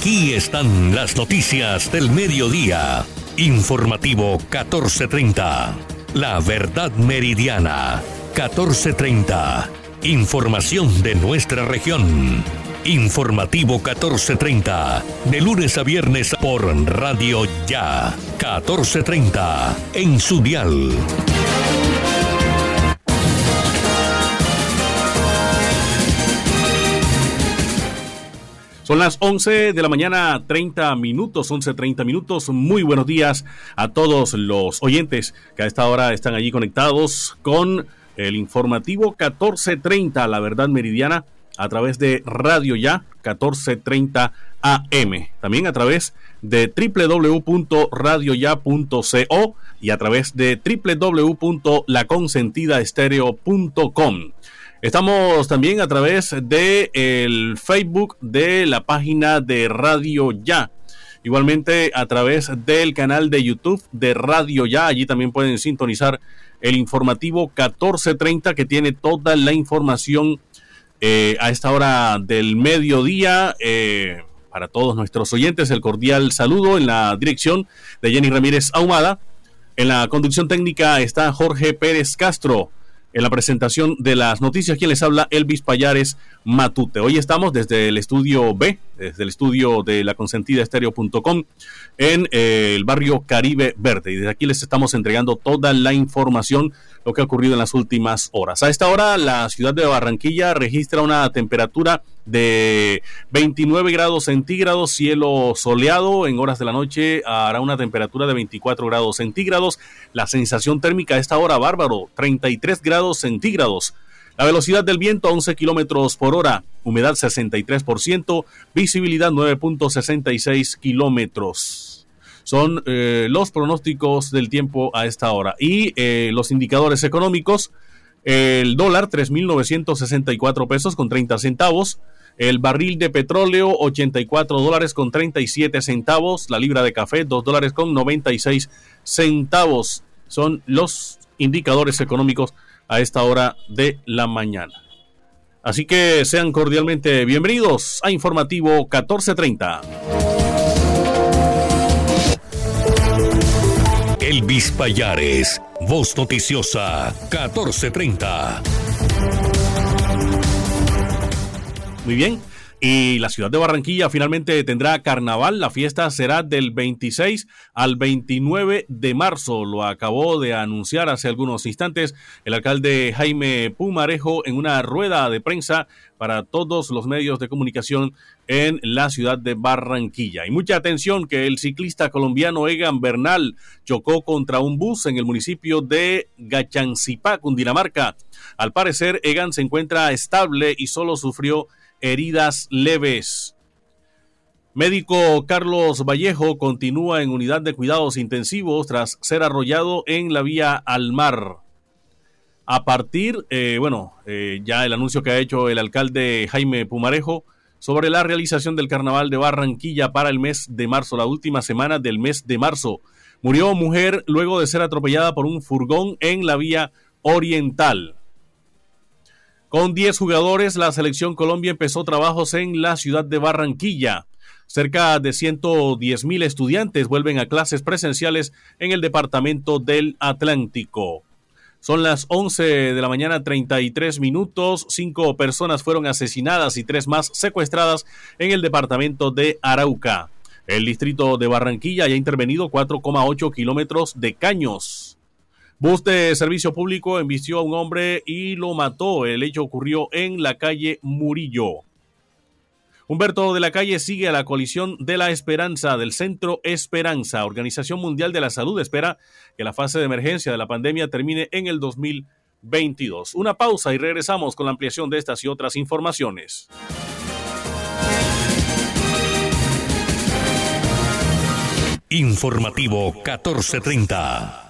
Aquí están las noticias del mediodía. Informativo 1430. La verdad meridiana 1430. Información de nuestra región. Informativo 1430. De lunes a viernes por Radio Ya. 1430. En su dial. Son las 11 de la mañana, 30 minutos, 11.30 minutos. Muy buenos días a todos los oyentes que a esta hora están allí conectados con el informativo 1430, la verdad meridiana, a través de Radio Ya 1430 AM. También a través de www.radioya.co y a través de www.laconsentidaestereo.com. Estamos también a través de el Facebook de la página de Radio Ya. Igualmente a través del canal de YouTube de Radio Ya. Allí también pueden sintonizar el informativo 1430 que tiene toda la información eh, a esta hora del mediodía. Eh, para todos nuestros oyentes, el cordial saludo en la dirección de Jenny Ramírez Ahumada. En la conducción técnica está Jorge Pérez Castro en la presentación de las noticias. Quien les habla, Elvis Payares Matute. Hoy estamos desde el estudio B, desde el estudio de la consentida estéreo.com en eh, el barrio Caribe Verde. Y desde aquí les estamos entregando toda la información, lo que ha ocurrido en las últimas horas. A esta hora, la ciudad de Barranquilla registra una temperatura de 29 grados centígrados, cielo soleado. En horas de la noche hará una temperatura de 24 grados centígrados. La sensación térmica a esta hora, bárbaro, 33 grados centígrados. La velocidad del viento 11 kilómetros por hora, humedad 63%, visibilidad 9.66 kilómetros. Son eh, los pronósticos del tiempo a esta hora. Y eh, los indicadores económicos, el dólar 3.964 pesos con 30 centavos. El barril de petróleo, 84 dólares con 37 centavos. La libra de café, 2 dólares con 96 centavos. Son los indicadores económicos a esta hora de la mañana. Así que sean cordialmente bienvenidos a Informativo 1430. Elvis Payares, Voz Noticiosa 1430. Muy bien. Y la ciudad de Barranquilla finalmente tendrá carnaval. La fiesta será del 26 al 29 de marzo. Lo acabó de anunciar hace algunos instantes el alcalde Jaime Pumarejo en una rueda de prensa para todos los medios de comunicación en la ciudad de Barranquilla. Y mucha atención que el ciclista colombiano Egan Bernal chocó contra un bus en el municipio de Gachancipá, Cundinamarca. Al parecer, Egan se encuentra estable y solo sufrió heridas leves. Médico Carlos Vallejo continúa en unidad de cuidados intensivos tras ser arrollado en la vía al mar. A partir, eh, bueno, eh, ya el anuncio que ha hecho el alcalde Jaime Pumarejo sobre la realización del carnaval de Barranquilla para el mes de marzo, la última semana del mes de marzo. Murió mujer luego de ser atropellada por un furgón en la vía oriental. Con 10 jugadores, la selección Colombia empezó trabajos en la ciudad de Barranquilla. Cerca de 110 mil estudiantes vuelven a clases presenciales en el departamento del Atlántico. Son las 11 de la mañana, 33 minutos. Cinco personas fueron asesinadas y tres más secuestradas en el departamento de Arauca. El distrito de Barranquilla ya ha intervenido 4,8 kilómetros de caños. Bus de servicio público embistió a un hombre y lo mató. El hecho ocurrió en la calle Murillo. Humberto de la Calle sigue a la coalición de la esperanza del Centro Esperanza. Organización Mundial de la Salud espera que la fase de emergencia de la pandemia termine en el 2022. Una pausa y regresamos con la ampliación de estas y otras informaciones. Informativo 1430.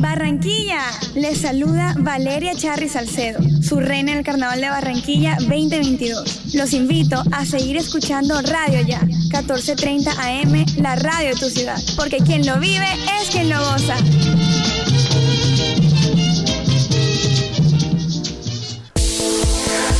Barranquilla, les saluda Valeria Charri Salcedo, su reina en el Carnaval de Barranquilla 2022. Los invito a seguir escuchando Radio Ya, 14:30 AM, la radio de tu ciudad, porque quien lo vive es quien lo goza.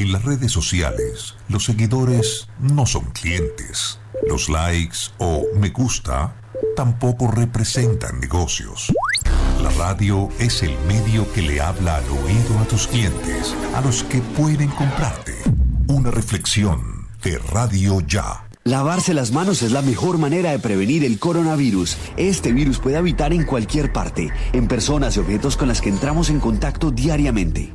En las redes sociales, los seguidores no son clientes. Los likes o me gusta tampoco representan negocios. La radio es el medio que le habla al oído a tus clientes, a los que pueden comprarte. Una reflexión de Radio Ya. Lavarse las manos es la mejor manera de prevenir el coronavirus. Este virus puede habitar en cualquier parte, en personas y objetos con las que entramos en contacto diariamente.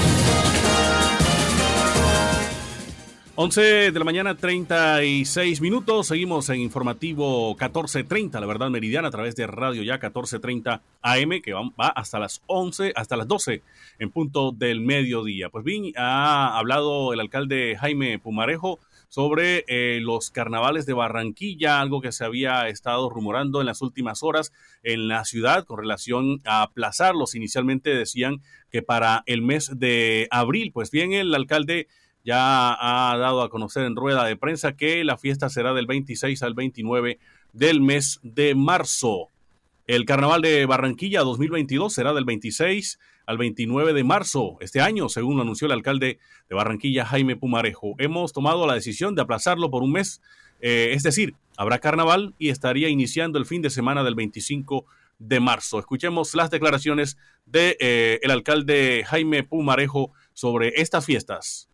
11 de la mañana, 36 minutos. Seguimos en informativo 1430, la verdad meridiana, a través de Radio Ya 1430 AM, que va, hasta las 11, hasta las 12 en punto del mediodía. Pues bien, ha hablado el alcalde Jaime Pumarejo sobre eh, los carnavales de Barranquilla, algo que se había estado rumorando en las últimas horas en la ciudad con relación a aplazarlos. Inicialmente decían que para el mes de abril, pues bien, el alcalde ya ha dado a conocer en rueda de prensa que la fiesta será del 26 al 29 del mes de marzo. El Carnaval de Barranquilla 2022 será del 26 al 29 de marzo este año, según lo anunció el alcalde de Barranquilla, Jaime Pumarejo. Hemos tomado la decisión de aplazarlo por un mes, eh, es decir, habrá carnaval y estaría iniciando el fin de semana del 25 de marzo. Escuchemos las declaraciones del de, eh, el alcalde Jaime Pumarejo sobre estas fiestas.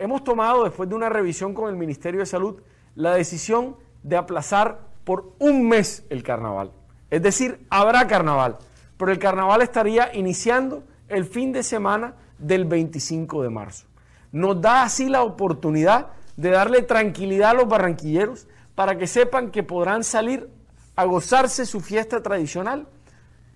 Hemos tomado, después de una revisión con el Ministerio de Salud, la decisión de aplazar por un mes el carnaval. Es decir, habrá carnaval, pero el carnaval estaría iniciando el fin de semana del 25 de marzo. Nos da así la oportunidad de darle tranquilidad a los barranquilleros para que sepan que podrán salir a gozarse su fiesta tradicional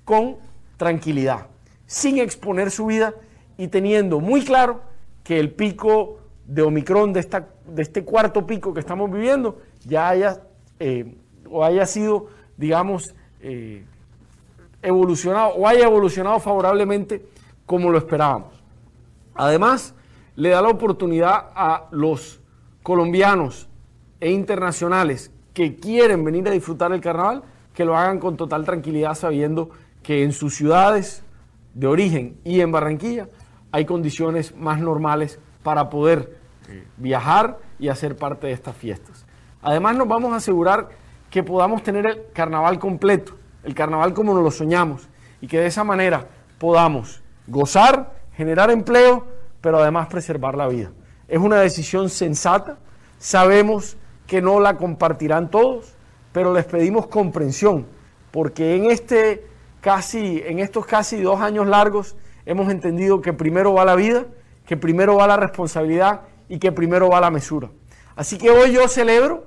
con tranquilidad, sin exponer su vida y teniendo muy claro que el pico de Omicron, de, esta, de este cuarto pico que estamos viviendo, ya haya eh, o haya sido, digamos, eh, evolucionado o haya evolucionado favorablemente como lo esperábamos. Además, le da la oportunidad a los colombianos e internacionales que quieren venir a disfrutar el carnaval, que lo hagan con total tranquilidad sabiendo que en sus ciudades de origen y en Barranquilla hay condiciones más normales para poder eh, viajar y hacer parte de estas fiestas. Además nos vamos a asegurar que podamos tener el carnaval completo, el carnaval como nos lo soñamos, y que de esa manera podamos gozar, generar empleo, pero además preservar la vida. Es una decisión sensata, sabemos que no la compartirán todos, pero les pedimos comprensión, porque en, este casi, en estos casi dos años largos hemos entendido que primero va la vida, que primero va la responsabilidad y que primero va la mesura. Así que hoy yo celebro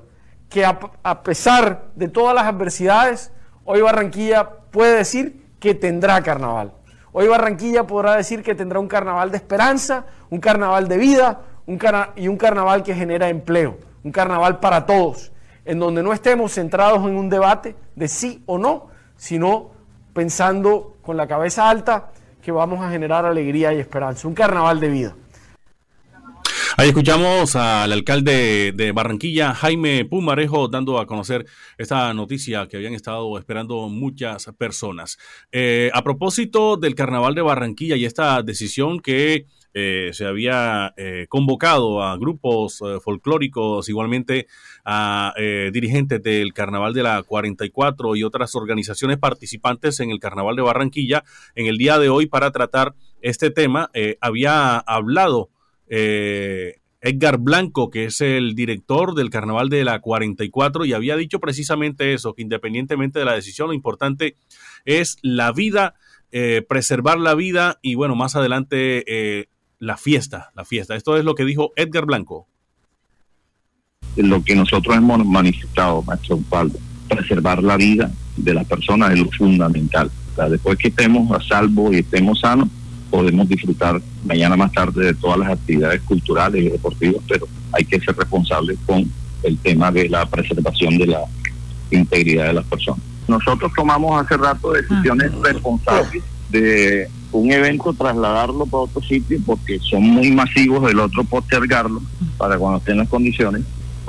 que a, pesar de todas las adversidades, hoy Barranquilla puede decir que tendrá carnaval. Hoy Barranquilla podrá decir que tendrá un carnaval de esperanza, un carnaval de vida y un carnaval que genera empleo, un carnaval para todos, en donde no estemos centrados en un debate de sí o no, sino pensando con la cabeza alta que vamos a generar alegría y esperanza, un carnaval de vida. Ahí escuchamos al alcalde de Barranquilla, Jaime Pumarejo, dando a conocer esta noticia que habían estado esperando muchas personas. Eh, a propósito del carnaval de Barranquilla y esta decisión que eh, se había eh, convocado a grupos folclóricos, igualmente a dirigentes del Carnaval de la 44 y otras organizaciones participantes en el Carnaval de Barranquilla en el día de hoy para tratar este tema. había hablado eh, Edgar Blanco, que es el director del Carnaval de la 44, y había dicho precisamente eso, que independientemente de la decisión, lo importante es la vida, eh, preservar la vida y bueno, más adelante eh, la fiesta, la fiesta. Esto es lo que dijo Edgar Blanco. Lo que nosotros hemos manifestado, maestro Paulo, preservar la vida de las personas es lo fundamental. después que estemos a salvo y estemos sanos, podemos disfrutar mañana más tarde de todas las actividades culturales y deportivas, pero hay que ser responsables con el tema de la preservación de la integridad de las personas. Nosotros tomamos hace rato decisiones responsables de un evento trasladarlo para otro sitio porque son muy masivos, el otro postergarlo para cuando estén las condiciones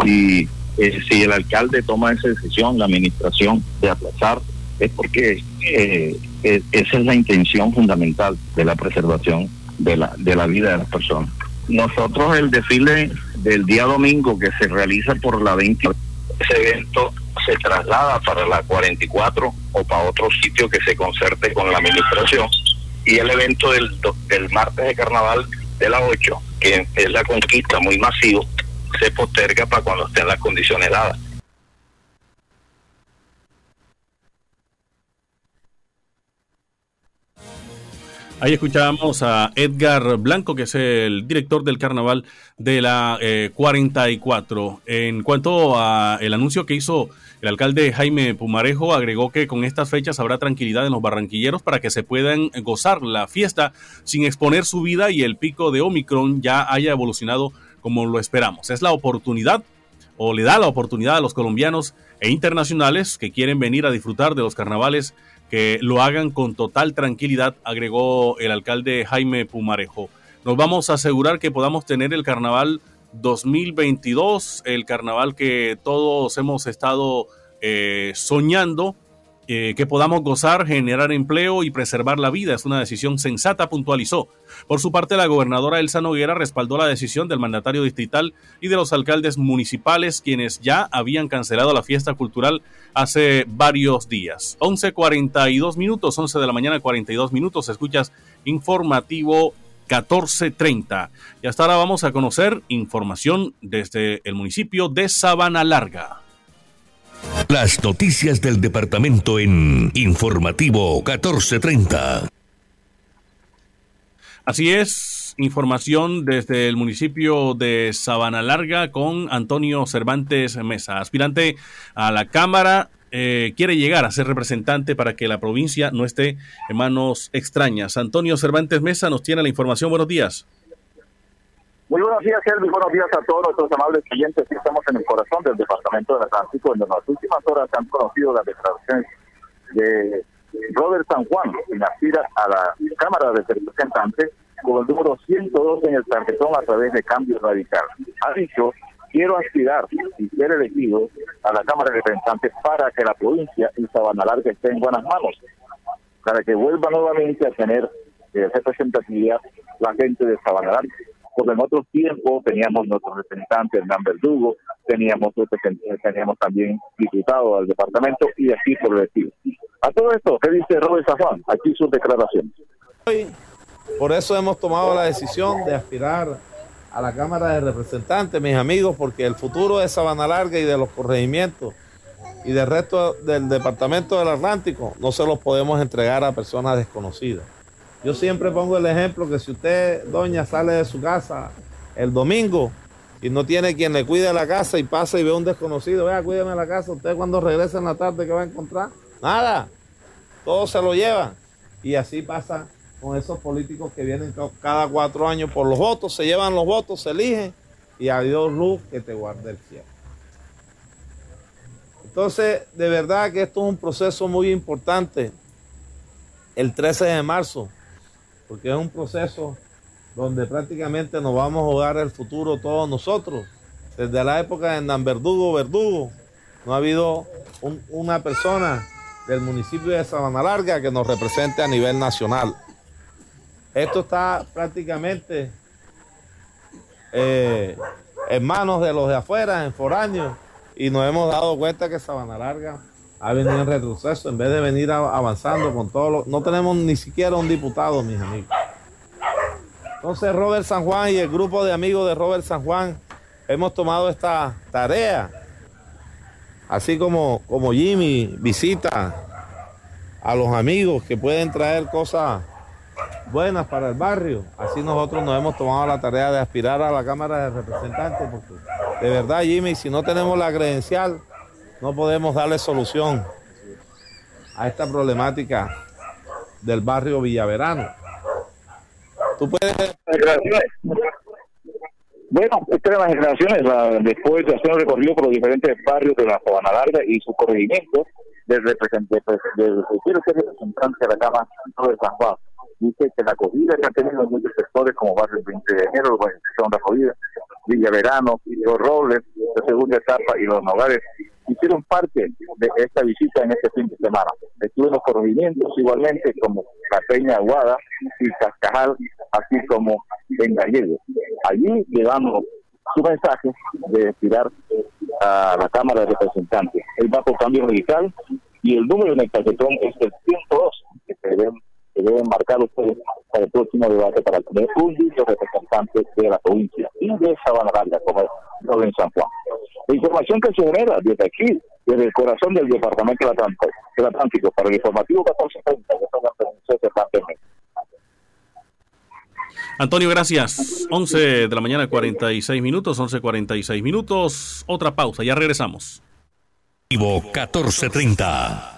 y eh, si el alcalde toma esa decisión, la administración de aplazar, es porque eh, esa es la intención fundamental de la preservación de la, de la vida de las personas. Nosotros el desfile del día domingo que se realiza por la 20, ese evento se traslada para la 44 o para otro sitio que se concerte con la administración y el evento del, del martes de carnaval de la 8, que es la conquista muy masivo, se posterga para cuando estén las condiciones dadas. Ahí escuchábamos a Edgar Blanco, que es el director del carnaval de la 44. Eh, en cuanto a el anuncio que hizo el alcalde Jaime Pumarejo, agregó que con estas fechas habrá tranquilidad en los barranquilleros para que se puedan gozar la fiesta sin exponer su vida y el pico de Omicron ya haya evolucionado como lo esperamos. Es la oportunidad o le da la oportunidad a los colombianos e internacionales que quieren venir a disfrutar de los carnavales que lo hagan con total tranquilidad, agregó el alcalde Jaime Pumarejo. Nos vamos a asegurar que podamos tener el carnaval 2022, el carnaval que todos hemos estado eh, soñando eh, que podamos gozar, generar empleo y preservar la vida. Es una decisión sensata, puntualizó. Por su parte, la gobernadora Elsa Noguera respaldó la decisión del mandatario distrital y de los alcaldes municipales, quienes ya habían cancelado la fiesta cultural hace varios días. 11.42 minutos, 11 de la mañana, 42 minutos. Escuchas informativo 14.30. Y hasta ahora vamos a conocer información desde el municipio de Sabana Larga. Las noticias del departamento en Informativo 1430. Así es, información desde el municipio de Sabana Larga con Antonio Cervantes Mesa, aspirante a la Cámara. Eh, quiere llegar a ser representante para que la provincia no esté en manos extrañas. Antonio Cervantes Mesa nos tiene la información. Buenos días. Muy buenos días, Helvi. Buenos días a todos nuestros amables clientes. Estamos en el corazón del departamento de Atlántico, donde en las últimas horas han conocido las declaraciones de Robert San Juan, quien aspira a la Cámara de Representantes con el número 102 en el tarjetón a través de Cambio Radical. Ha dicho, quiero aspirar y ser elegido a la Cámara de Representantes para que la provincia y Sabana Larga esté en buenas manos, para que vuelva nuevamente a tener de representatividad la gente de Sabana porque en otros tiempos teníamos nuestro representante Hernán Verdugo, teníamos teníamos también diputado del departamento y así por el estilo. A todo esto, ¿qué dice Robert Zafán? Aquí sus declaraciones. Hoy, por eso hemos tomado la decisión de aspirar a la Cámara de Representantes, mis amigos, porque el futuro de Sabana Larga y de los corregimientos y del resto del Departamento del Atlántico no se los podemos entregar a personas desconocidas. Yo siempre pongo el ejemplo que si usted, doña, sale de su casa el domingo y no tiene quien le cuide la casa y pasa y ve a un desconocido, vea, cuídeme la casa, usted cuando regresa en la tarde, ¿qué va a encontrar? Nada, todo se lo lleva. Y así pasa con esos políticos que vienen cada cuatro años por los votos, se llevan los votos, se eligen y adiós luz que te guarde el cielo. Entonces, de verdad que esto es un proceso muy importante. El 13 de marzo porque es un proceso donde prácticamente nos vamos a jugar el futuro todos nosotros. Desde la época de Nan Verdugo, Verdugo, no ha habido una persona del municipio de Sabana Larga que nos represente a nivel nacional. Esto está prácticamente eh, en manos de los de afuera, en foráneos, y nos hemos dado cuenta que Sabana Larga ha venido en retroceso en vez de venir avanzando con todo lo... No tenemos ni siquiera un diputado, mis amigos. Entonces Robert San Juan y el grupo de amigos de Robert San Juan hemos tomado esta tarea. Así como, como Jimmy visita a los amigos que pueden traer cosas buenas para el barrio. Así nosotros nos hemos tomado la tarea de aspirar a la Cámara de Representantes, porque de verdad, Jimmy, si no tenemos la credencial, no podemos darle solución a esta problemática del barrio Villaverano. Tú puedes... Bueno, extremas generaciones, después de hacer un recorrido por los diferentes barrios de la Sabana Larga y su corregimiento, del representante, del, representante de la Cámara de San Juan, dice que la acogida que han tenido en muchos sectores como Barrio 20 de enero, Urbanización de Acogida, Villa Verano, Los Robles, la segunda etapa y los Nogales, hicieron parte de esta visita en este fin de semana. Estuve en los corregimientos igualmente como la Peña Aguada y Cascajal, así como en Gallegos. Allí llevamos su mensaje de tirar a la Cámara de Representantes. El va por cambio radical y el número en el tarjetón es el 102, que se deben, marcar ustedes para el próximo debate para tener un dicho representante de la provincia y de Sabana Larga, como es en San Juan. La información que se genera desde aquí, desde el corazón del Departamento del Atlántico, del Atlántico para el informativo 1430, que Antonio, gracias. 11 de la mañana, 46 minutos, 11.46 minutos. Otra pausa, ya regresamos. Vivo 1430.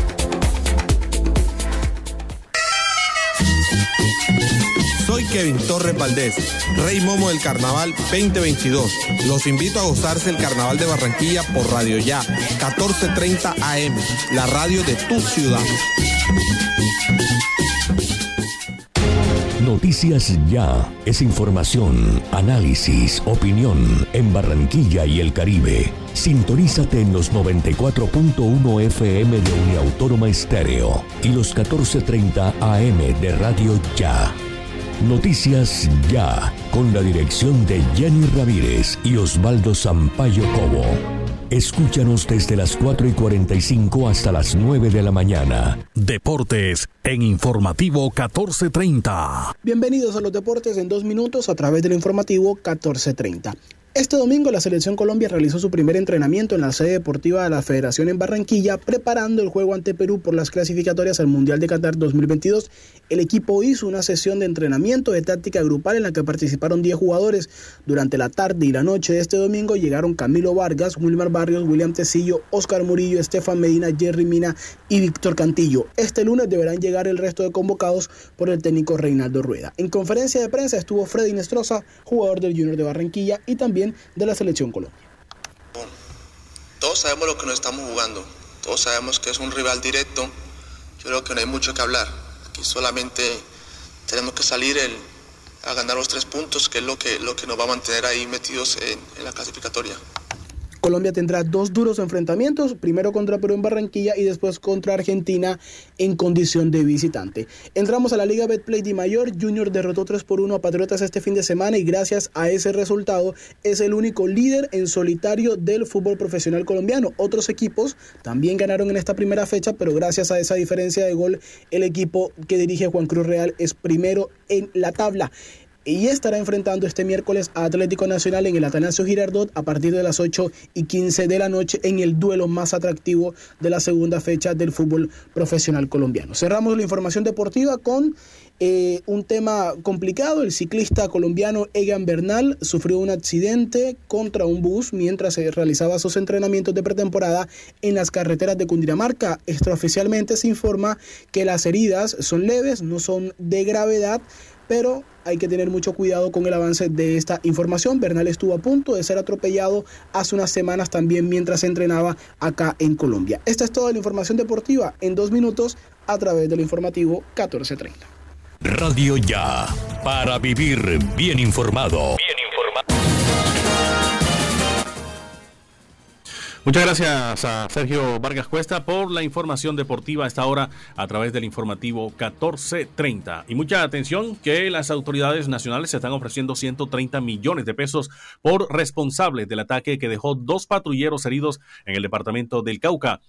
Kevin Torres Valdés, Rey Momo del Carnaval 2022. Los invito a gozarse el Carnaval de Barranquilla por Radio Ya, 14:30 AM, la radio de tu ciudad. Noticias Ya es información, análisis, opinión en Barranquilla y el Caribe. Sintonízate en los 94.1 FM de Uniautónoma Estéreo y los 1430 AM de Radio Ya. Noticias Ya, con la dirección de Jenny Ramírez y Osvaldo Sampaio Cobo. Escúchanos desde las 4 y 45 hasta las 9 de la mañana. Deportes en Informativo 1430. Bienvenidos a los deportes en dos minutos a través del Informativo 1430. Este domingo la Selección Colombia realizó su primer entrenamiento en la sede deportiva de la Federación en Barranquilla, preparando el juego ante Perú por las clasificatorias al Mundial de Qatar 2022. El equipo hizo una sesión de entrenamiento de táctica grupal en la que participaron 10 jugadores. Durante la tarde y la noche de este domingo llegaron Camilo Vargas, Wilmar Barrios, William Tecillo, Oscar Murillo, Estefan Medina, Jerry Mina y Víctor Cantillo. Este lunes deberán llegar el resto de convocados por el técnico Reinaldo Rueda. En conferencia de prensa estuvo Freddy Nestroza, jugador del Junior de Barranquilla, y también de la selección Colombia. Todos sabemos lo que nos estamos jugando, todos sabemos que es un rival directo, yo creo que no hay mucho que hablar, aquí solamente tenemos que salir a ganar los tres puntos, que es lo que, lo que nos va a mantener ahí metidos en la clasificatoria. Colombia tendrá dos duros enfrentamientos, primero contra Perú en Barranquilla y después contra Argentina en condición de visitante. Entramos a la Liga Betplay de Mayor, Junior derrotó 3 por 1 a Patriotas este fin de semana y gracias a ese resultado es el único líder en solitario del fútbol profesional colombiano. Otros equipos también ganaron en esta primera fecha, pero gracias a esa diferencia de gol, el equipo que dirige Juan Cruz Real es primero en la tabla y estará enfrentando este miércoles a Atlético Nacional en el Atanasio Girardot a partir de las 8 y 15 de la noche en el duelo más atractivo de la segunda fecha del fútbol profesional colombiano. Cerramos la información deportiva con eh, un tema complicado. El ciclista colombiano Egan Bernal sufrió un accidente contra un bus mientras se realizaba sus entrenamientos de pretemporada en las carreteras de Cundinamarca. Extraoficialmente se informa que las heridas son leves, no son de gravedad pero hay que tener mucho cuidado con el avance de esta información. Bernal estuvo a punto de ser atropellado hace unas semanas también mientras entrenaba acá en Colombia. Esta es toda la información deportiva en dos minutos a través del informativo 1430. Radio Ya, para vivir bien informado. Muchas gracias a Sergio Vargas Cuesta por la información deportiva esta hora a través del informativo 1430. Y mucha atención que las autoridades nacionales se están ofreciendo 130 millones de pesos por responsables del ataque que dejó dos patrulleros heridos en el departamento del Cauca.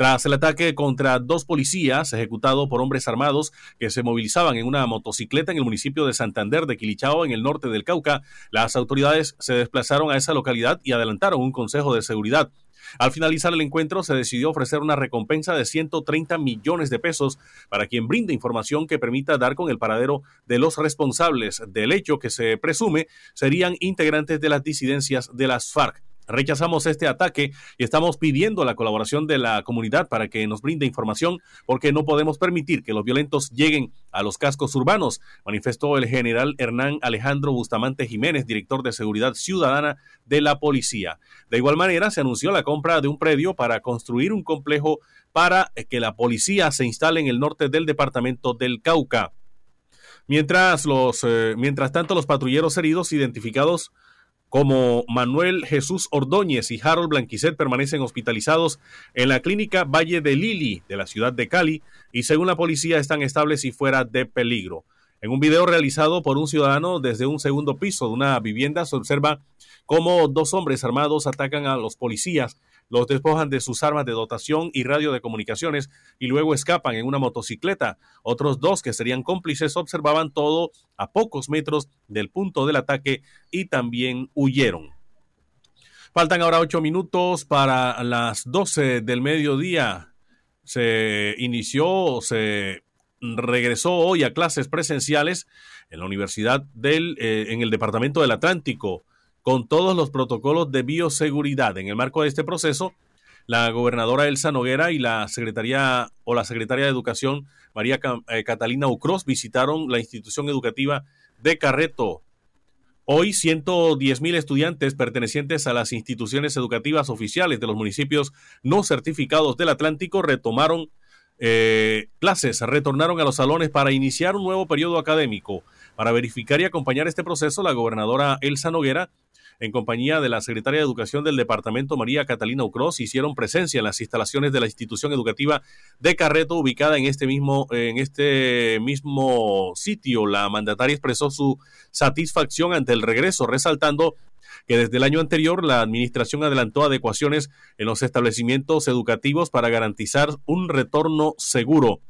Tras el ataque contra dos policías ejecutado por hombres armados que se movilizaban en una motocicleta en el municipio de Santander de Quilichao, en el norte del Cauca, las autoridades se desplazaron a esa localidad y adelantaron un consejo de seguridad. Al finalizar el encuentro, se decidió ofrecer una recompensa de 130 millones de pesos para quien brinde información que permita dar con el paradero de los responsables del hecho que se presume serían integrantes de las disidencias de las FARC. Rechazamos este ataque y estamos pidiendo la colaboración de la comunidad para que nos brinde información porque no podemos permitir que los violentos lleguen a los cascos urbanos, manifestó el general Hernán Alejandro Bustamante Jiménez, director de Seguridad Ciudadana de la Policía. De igual manera, se anunció la compra de un predio para construir un complejo para que la policía se instale en el norte del departamento del Cauca. Mientras, los, eh, mientras tanto, los patrulleros heridos identificados como Manuel Jesús Ordóñez y Harold Blanquicet permanecen hospitalizados en la clínica Valle de Lili de la ciudad de Cali y según la policía están estables y fuera de peligro. En un video realizado por un ciudadano desde un segundo piso de una vivienda se observa cómo dos hombres armados atacan a los policías los despojan de sus armas de dotación y radio de comunicaciones y luego escapan en una motocicleta. Otros dos que serían cómplices observaban todo a pocos metros del punto del ataque y también huyeron. Faltan ahora ocho minutos para las doce del mediodía. Se inició, se regresó hoy a clases presenciales en la Universidad del, eh, en el Departamento del Atlántico con todos los protocolos de bioseguridad. En el marco de este proceso, la gobernadora Elsa Noguera y la secretaria o la secretaria de Educación María eh, Catalina Ucros visitaron la institución educativa de Carreto. Hoy 110 mil estudiantes pertenecientes a las instituciones educativas oficiales de los municipios no certificados del Atlántico retomaron eh, clases, retornaron a los salones para iniciar un nuevo periodo académico. Para verificar y acompañar este proceso, la gobernadora Elsa Noguera en compañía de la secretaria de Educación del Departamento María Catalina Ucros, hicieron presencia en las instalaciones de la institución educativa de Carreto, ubicada en este mismo, en este mismo sitio. La mandataria expresó su satisfacción ante el regreso, resaltando que desde el año anterior la administración adelantó adecuaciones en los establecimientos educativos para garantizar un retorno seguro.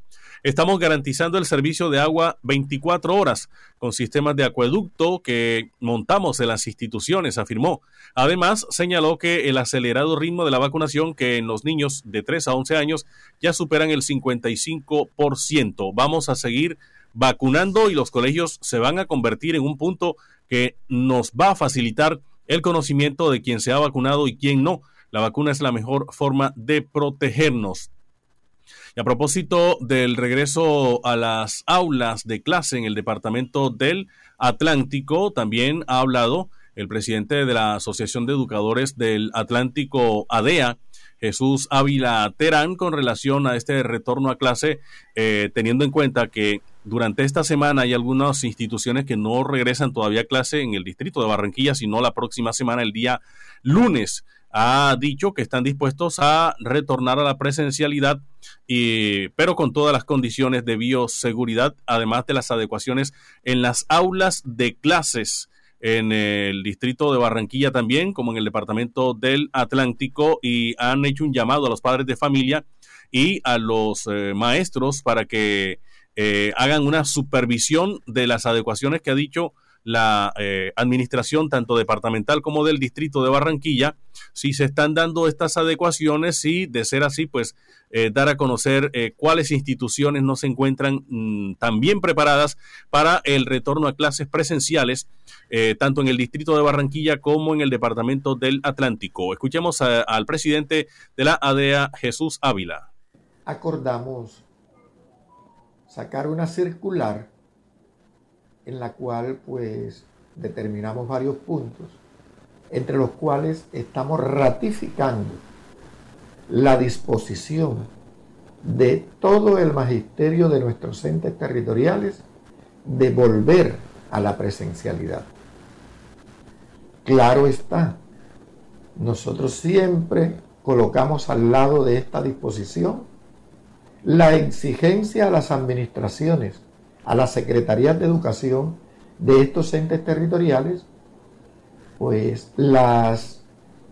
Estamos garantizando el servicio de agua 24 horas con sistemas de acueducto que montamos en las instituciones, afirmó. Además, señaló que el acelerado ritmo de la vacunación que en los niños de 3 a 11 años ya superan el 55%. Vamos a seguir vacunando y los colegios se van a convertir en un punto que nos va a facilitar el conocimiento de quién se ha vacunado y quién no. La vacuna es la mejor forma de protegernos. Y a propósito del regreso a las aulas de clase en el departamento del Atlántico, también ha hablado el presidente de la Asociación de Educadores del Atlántico, ADEA, Jesús Ávila Terán, con relación a este retorno a clase, eh, teniendo en cuenta que durante esta semana hay algunas instituciones que no regresan todavía a clase en el distrito de Barranquilla, sino la próxima semana, el día lunes ha dicho que están dispuestos a retornar a la presencialidad, y, pero con todas las condiciones de bioseguridad, además de las adecuaciones en las aulas de clases en el distrito de Barranquilla también, como en el departamento del Atlántico, y han hecho un llamado a los padres de familia y a los eh, maestros para que eh, hagan una supervisión de las adecuaciones que ha dicho la eh, administración tanto departamental como del distrito de Barranquilla, si se están dando estas adecuaciones y de ser así, pues eh, dar a conocer eh, cuáles instituciones no se encuentran mm, tan bien preparadas para el retorno a clases presenciales, tanto en el distrito de Barranquilla como en el departamento del Atlántico. Escuchemos al presidente de la ADEA, Jesús Ávila. Acordamos sacar una circular en la cual pues determinamos varios puntos, entre los cuales estamos ratificando la disposición de todo el magisterio de nuestros entes territoriales de volver a la presencialidad. Claro está, nosotros siempre colocamos al lado de esta disposición la exigencia a las administraciones a las secretarías de educación de estos entes territoriales, pues las,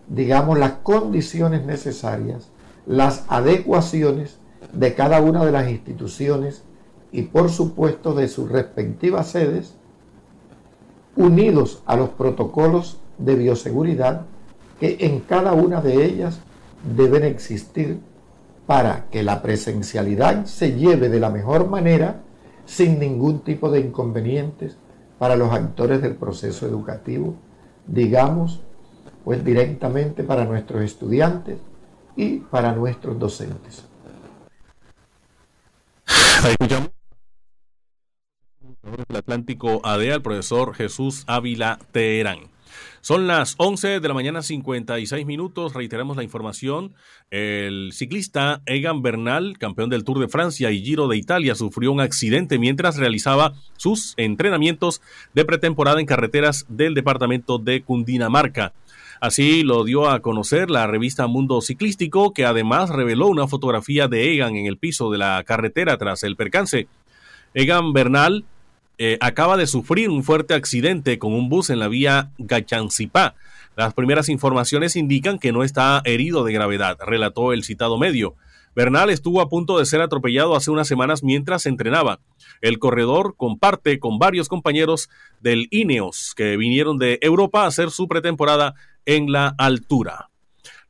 digamos, las condiciones necesarias, las adecuaciones de cada una de las instituciones y por supuesto de sus respectivas sedes, unidos a los protocolos de bioseguridad que en cada una de ellas deben existir para que la presencialidad se lleve de la mejor manera sin ningún tipo de inconvenientes para los actores del proceso educativo, digamos, pues directamente para nuestros estudiantes y para nuestros docentes. Escuchamos Atlántico profesor Jesús Ávila Teherán. Son las 11 de la mañana 56 minutos. Reiteramos la información. El ciclista Egan Bernal, campeón del Tour de Francia y Giro de Italia, sufrió un accidente mientras realizaba sus entrenamientos de pretemporada en carreteras del departamento de Cundinamarca. Así lo dio a conocer la revista Mundo Ciclístico, que además reveló una fotografía de Egan en el piso de la carretera tras el percance. Egan Bernal eh, acaba de sufrir un fuerte accidente con un bus en la vía Gachancipá. Las primeras informaciones indican que no está herido de gravedad, relató el citado medio. Bernal estuvo a punto de ser atropellado hace unas semanas mientras entrenaba. El corredor comparte con varios compañeros del Ineos que vinieron de Europa a hacer su pretemporada en la altura.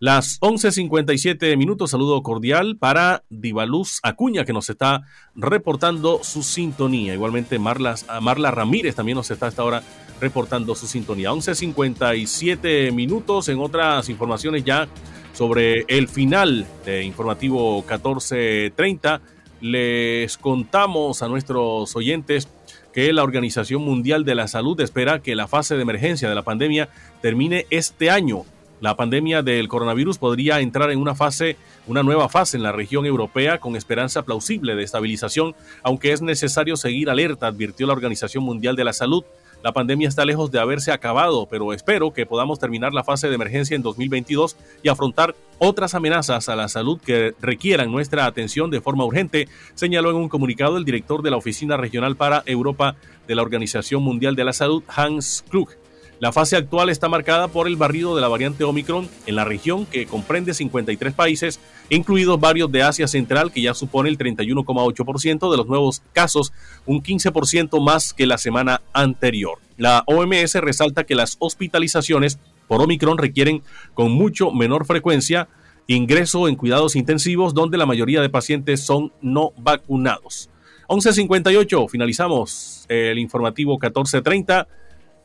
Las 11.57 minutos, saludo cordial para Divaluz Acuña, que nos está reportando su sintonía. Igualmente Marla, Marla Ramírez también nos está hasta ahora reportando su sintonía. 11.57 minutos en otras informaciones ya sobre el final de informativo 14.30. Les contamos a nuestros oyentes que la Organización Mundial de la Salud espera que la fase de emergencia de la pandemia termine este año la pandemia del coronavirus podría entrar en una fase, una nueva fase en la región europea con esperanza plausible de estabilización, aunque es necesario seguir alerta, advirtió la Organización Mundial de la Salud. La pandemia está lejos de haberse acabado, pero espero que podamos terminar la fase de emergencia en 2022 y afrontar otras amenazas a la salud que requieran nuestra atención de forma urgente, señaló en un comunicado el director de la Oficina Regional para Europa de la Organización Mundial de la Salud, Hans Klug. La fase actual está marcada por el barrido de la variante Omicron en la región que comprende 53 países, incluidos varios de Asia Central, que ya supone el 31,8% de los nuevos casos, un 15% más que la semana anterior. La OMS resalta que las hospitalizaciones por Omicron requieren con mucho menor frecuencia ingreso en cuidados intensivos donde la mayoría de pacientes son no vacunados. 11.58, finalizamos el informativo 1430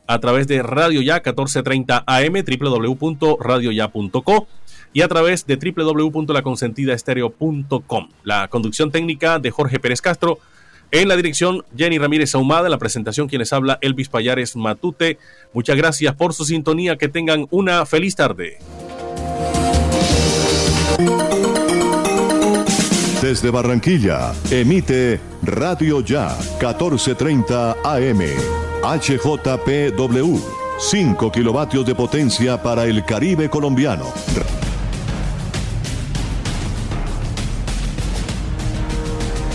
a través de Radio Ya 1430 AM, www.radioya.co y a través de www.laconsentidaestereo.com. La conducción técnica de Jorge Pérez Castro, en la dirección Jenny Ramírez Ahumada, la presentación quienes habla Elvis Payares Matute. Muchas gracias por su sintonía, que tengan una feliz tarde. Desde Barranquilla, emite Radio Ya 1430 AM. HJPW, 5 kilovatios de potencia para el Caribe colombiano.